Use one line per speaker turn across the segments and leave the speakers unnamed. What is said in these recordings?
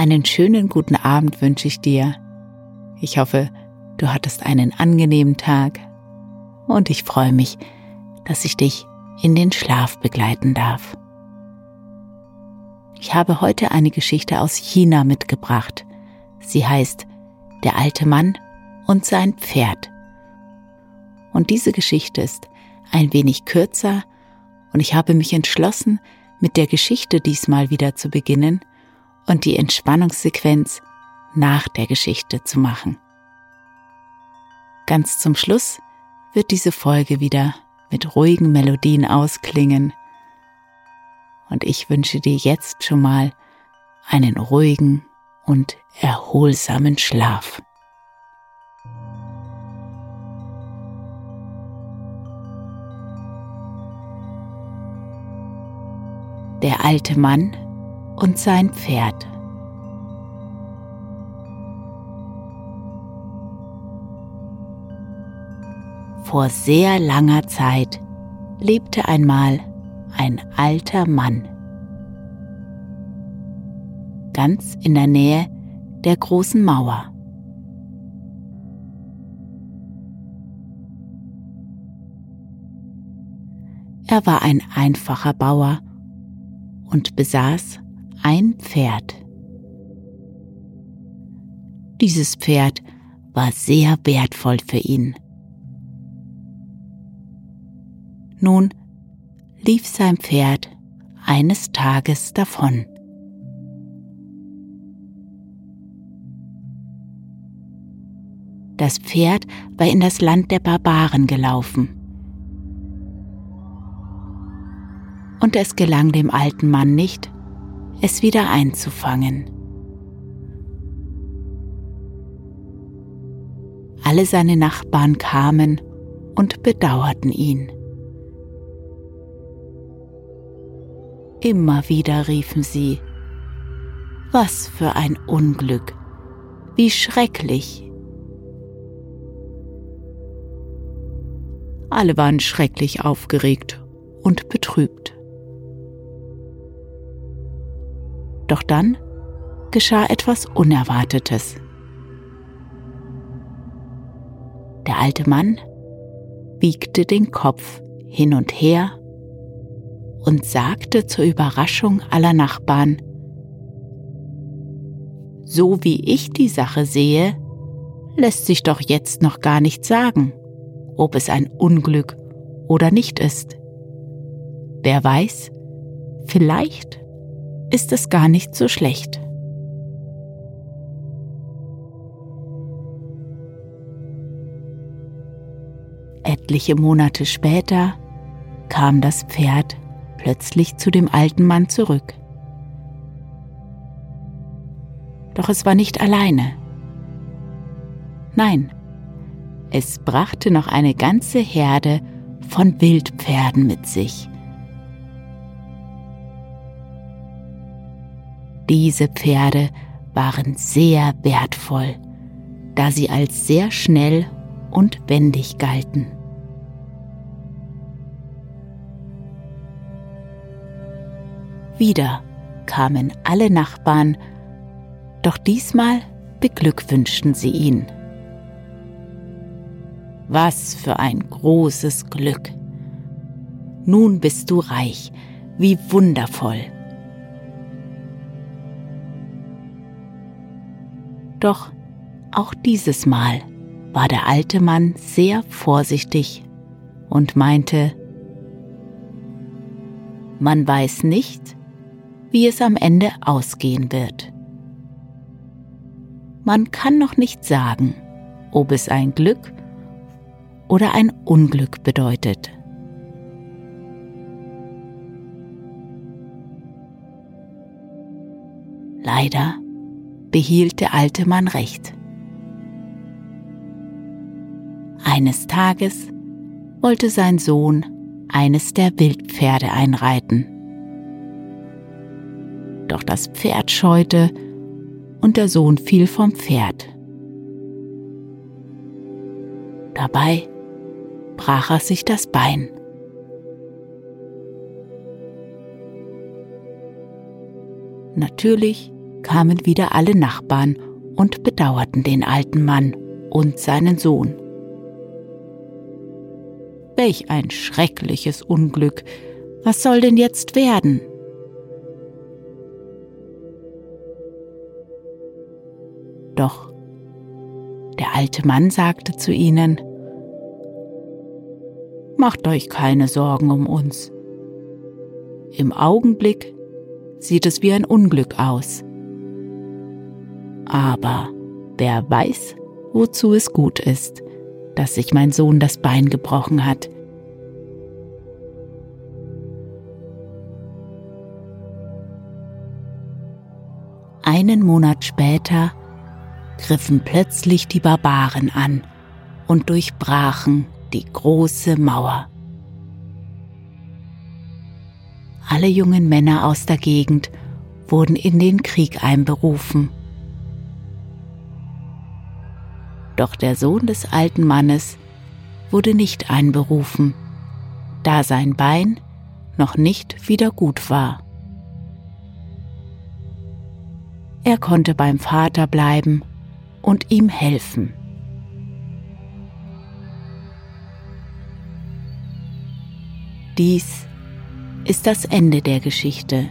Einen schönen guten Abend wünsche ich dir. Ich hoffe, du hattest einen angenehmen Tag und ich freue mich, dass ich dich in den Schlaf begleiten darf. Ich habe heute eine Geschichte aus China mitgebracht. Sie heißt Der alte Mann und sein Pferd. Und diese Geschichte ist ein wenig kürzer und ich habe mich entschlossen, mit der Geschichte diesmal wieder zu beginnen und die Entspannungssequenz nach der Geschichte zu machen. Ganz zum Schluss wird diese Folge wieder mit ruhigen Melodien ausklingen und ich wünsche dir jetzt schon mal einen ruhigen und erholsamen Schlaf. Der alte Mann und sein Pferd. Vor sehr langer Zeit lebte einmal ein alter Mann. Ganz in der Nähe der großen Mauer. Er war ein einfacher Bauer und besaß ein Pferd. Dieses Pferd war sehr wertvoll für ihn. Nun lief sein Pferd eines Tages davon. Das Pferd war in das Land der Barbaren gelaufen. Und es gelang dem alten Mann nicht, es wieder einzufangen. Alle seine Nachbarn kamen und bedauerten ihn. Immer wieder riefen sie, was für ein Unglück, wie schrecklich. Alle waren schrecklich aufgeregt und betrübt. Doch dann geschah etwas Unerwartetes. Der alte Mann wiegte den Kopf hin und her und sagte zur Überraschung aller Nachbarn, So wie ich die Sache sehe, lässt sich doch jetzt noch gar nicht sagen, ob es ein Unglück oder nicht ist. Wer weiß, vielleicht ist es gar nicht so schlecht. Etliche Monate später kam das Pferd plötzlich zu dem alten Mann zurück. Doch es war nicht alleine. Nein, es brachte noch eine ganze Herde von Wildpferden mit sich. Diese Pferde waren sehr wertvoll, da sie als sehr schnell und wendig galten. Wieder kamen alle Nachbarn, doch diesmal beglückwünschten sie ihn. Was für ein großes Glück! Nun bist du reich, wie wundervoll! Doch auch dieses Mal war der alte Mann sehr vorsichtig und meinte, man weiß nicht, wie es am Ende ausgehen wird. Man kann noch nicht sagen, ob es ein Glück oder ein Unglück bedeutet. Leider behielt der alte Mann recht. Eines Tages wollte sein Sohn eines der Wildpferde einreiten doch das Pferd scheute und der Sohn fiel vom Pferd. Dabei brach er sich das Bein. Natürlich kamen wieder alle Nachbarn und bedauerten den alten Mann und seinen Sohn. Welch ein schreckliches Unglück. Was soll denn jetzt werden? Doch der alte Mann sagte zu ihnen, Macht euch keine Sorgen um uns. Im Augenblick sieht es wie ein Unglück aus. Aber wer weiß, wozu es gut ist, dass sich mein Sohn das Bein gebrochen hat. Einen Monat später griffen plötzlich die Barbaren an und durchbrachen die große Mauer. Alle jungen Männer aus der Gegend wurden in den Krieg einberufen. Doch der Sohn des alten Mannes wurde nicht einberufen, da sein Bein noch nicht wieder gut war. Er konnte beim Vater bleiben und ihm helfen. Dies ist das Ende der Geschichte.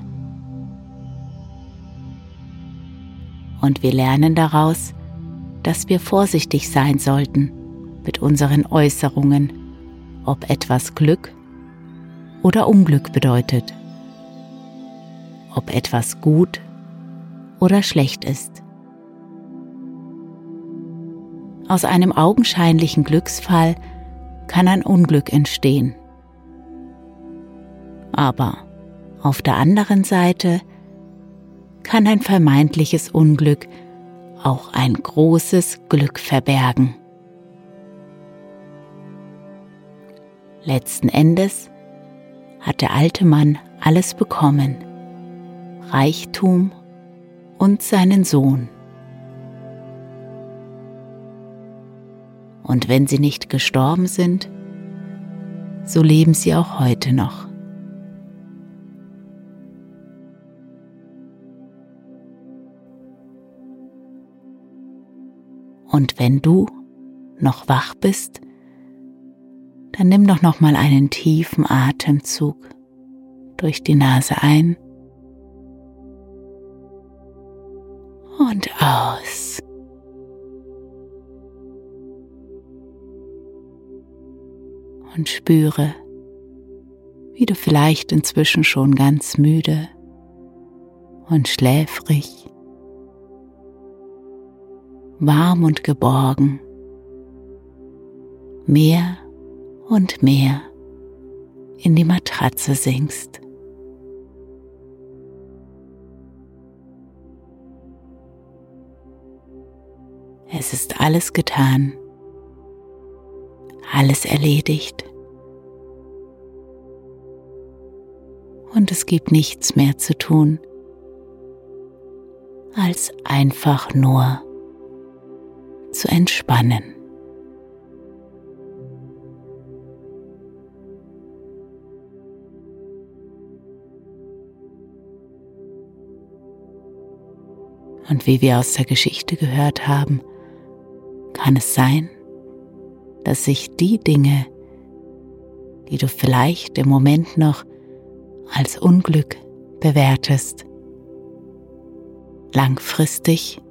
Und wir lernen daraus, dass wir vorsichtig sein sollten mit unseren Äußerungen, ob etwas Glück oder Unglück bedeutet, ob etwas gut oder schlecht ist. Aus einem augenscheinlichen Glücksfall kann ein Unglück entstehen. Aber auf der anderen Seite kann ein vermeintliches Unglück auch ein großes Glück verbergen. Letzten Endes hat der alte Mann alles bekommen, Reichtum und seinen Sohn. Und wenn sie nicht gestorben sind, so leben sie auch heute noch. Und wenn du noch wach bist, dann nimm doch noch mal einen tiefen Atemzug durch die Nase ein und aus. und spüre, wie du vielleicht inzwischen schon ganz müde und schläfrig, warm und geborgen, mehr und mehr in die Matratze sinkst. Es ist alles getan, alles erledigt. und es gibt nichts mehr zu tun, als einfach nur zu entspannen. Und wie wir aus der Geschichte gehört haben, kann es sein, dass sich die Dinge, die du vielleicht im Moment noch als Unglück bewertest, langfristig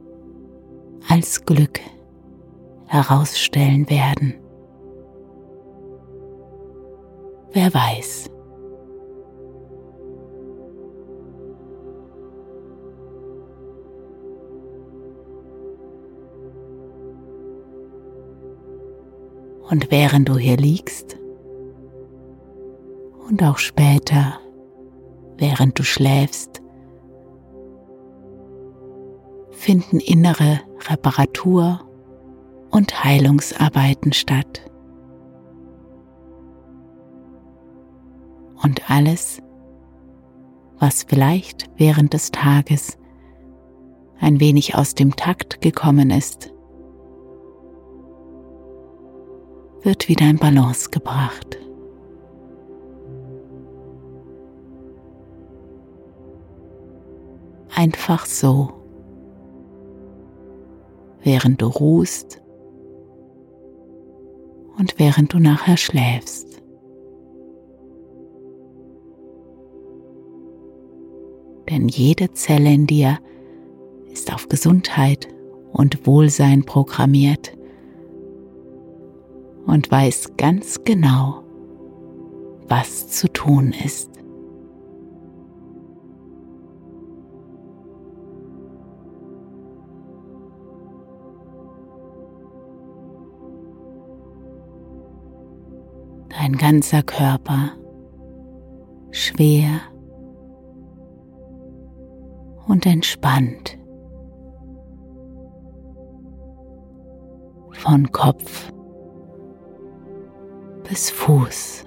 als Glück herausstellen werden. Wer weiß. Und während du hier liegst und auch später während du schläfst, finden innere Reparatur und Heilungsarbeiten statt. Und alles, was vielleicht während des Tages ein wenig aus dem Takt gekommen ist, wird wieder in Balance gebracht. einfach so während du ruhst und während du nachher schläfst. Denn jede Zelle in dir ist auf Gesundheit und Wohlsein programmiert und weiß ganz genau, was zu tun ist. Dein ganzer Körper schwer und entspannt. Von Kopf bis Fuß.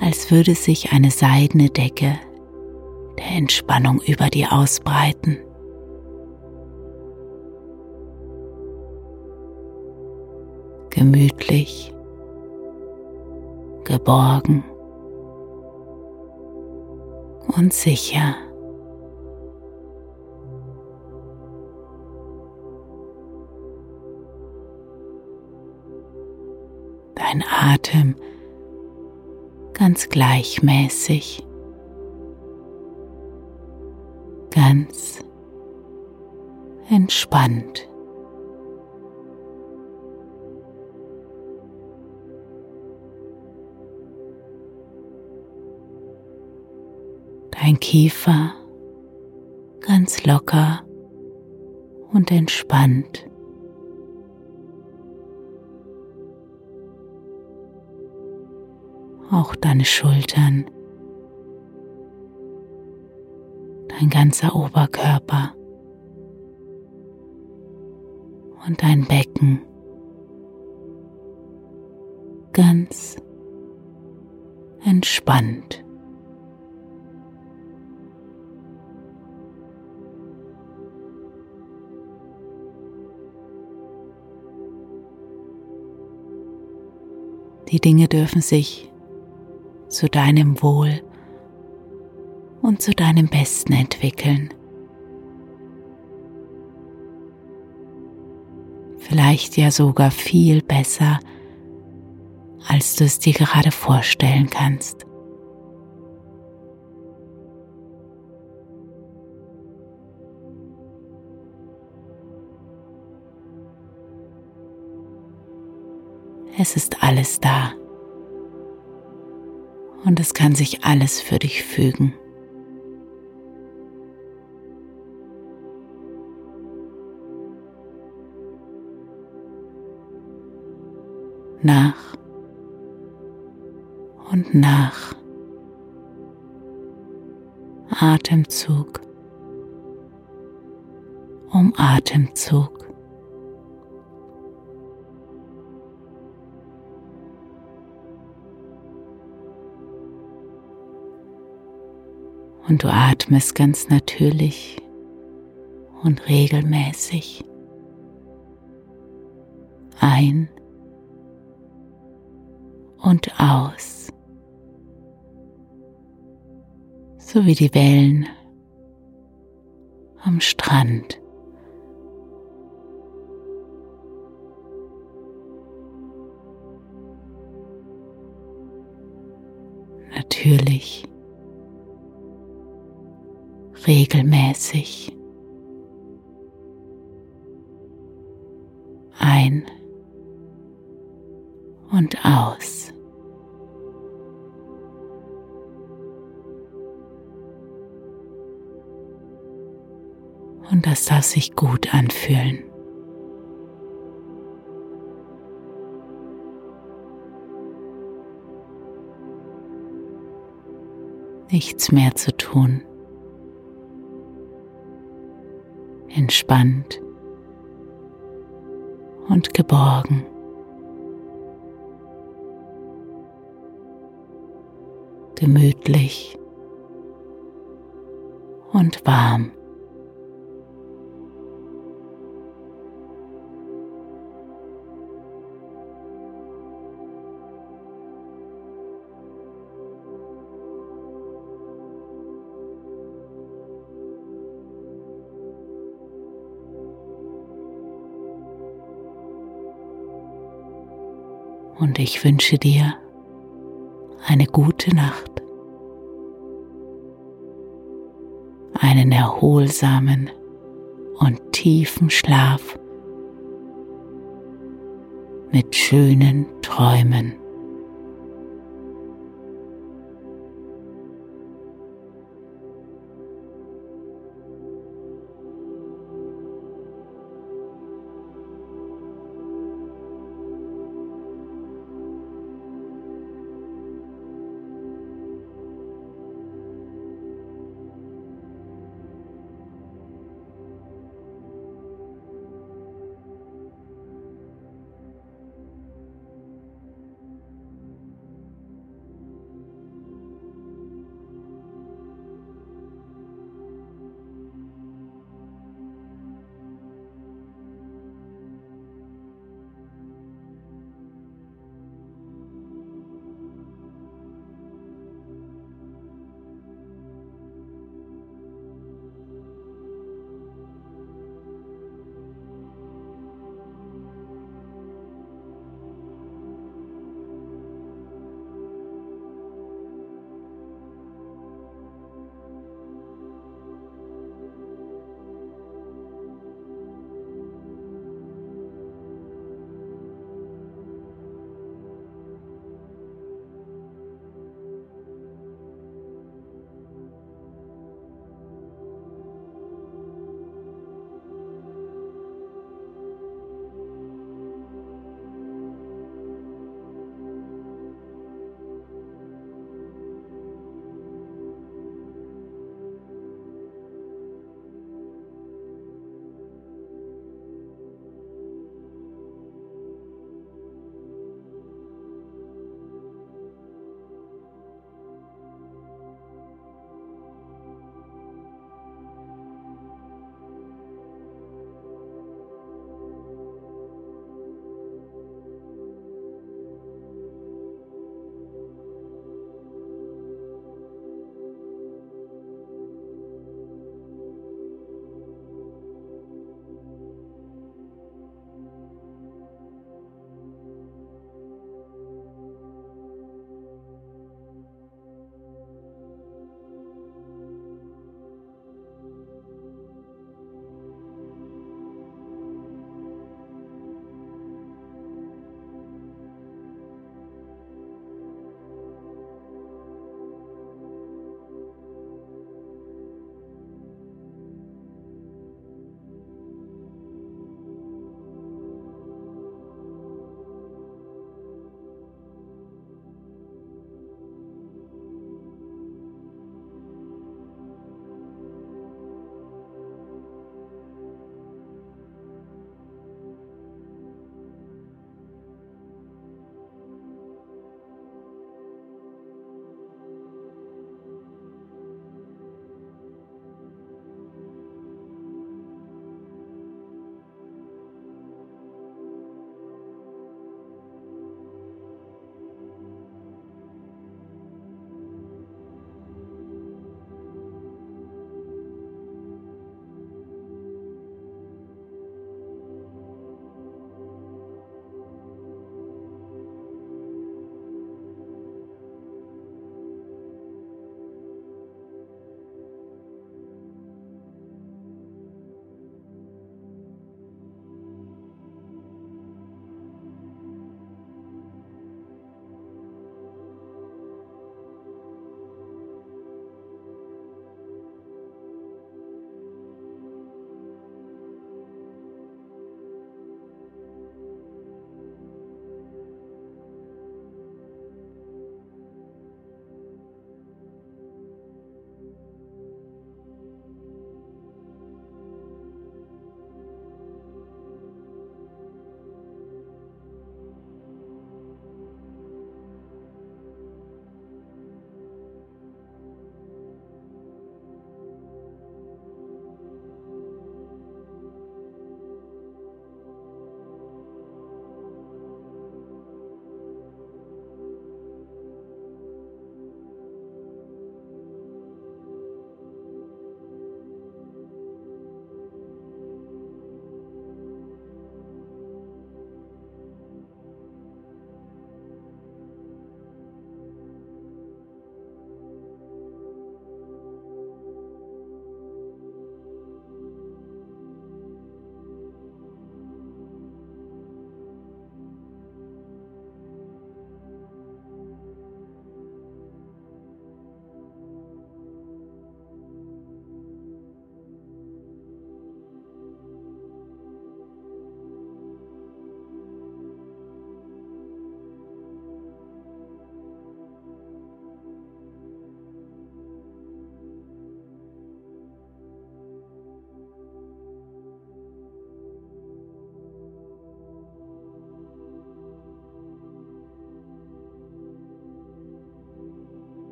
Als würde sich eine seidene Decke Entspannung über dir ausbreiten. Gemütlich, geborgen und sicher. Dein Atem ganz gleichmäßig. Ganz entspannt. Dein Kiefer ganz locker und entspannt. Auch deine Schultern dein ganzer Oberkörper und dein Becken ganz entspannt. Die Dinge dürfen sich zu deinem Wohl und zu deinem Besten entwickeln. Vielleicht ja sogar viel besser, als du es dir gerade vorstellen kannst. Es ist alles da. Und es kann sich alles für dich fügen. Nach und nach. Atemzug um Atemzug. Und du atmest ganz natürlich und regelmäßig ein und aus, so wie die Wellen am Strand. Natürlich, regelmäßig. Ein und aus. Und das darf sich gut anfühlen. Nichts mehr zu tun. Entspannt und geborgen. gemütlich und warm. Ich wünsche dir eine gute Nacht, einen erholsamen und tiefen Schlaf mit schönen Träumen.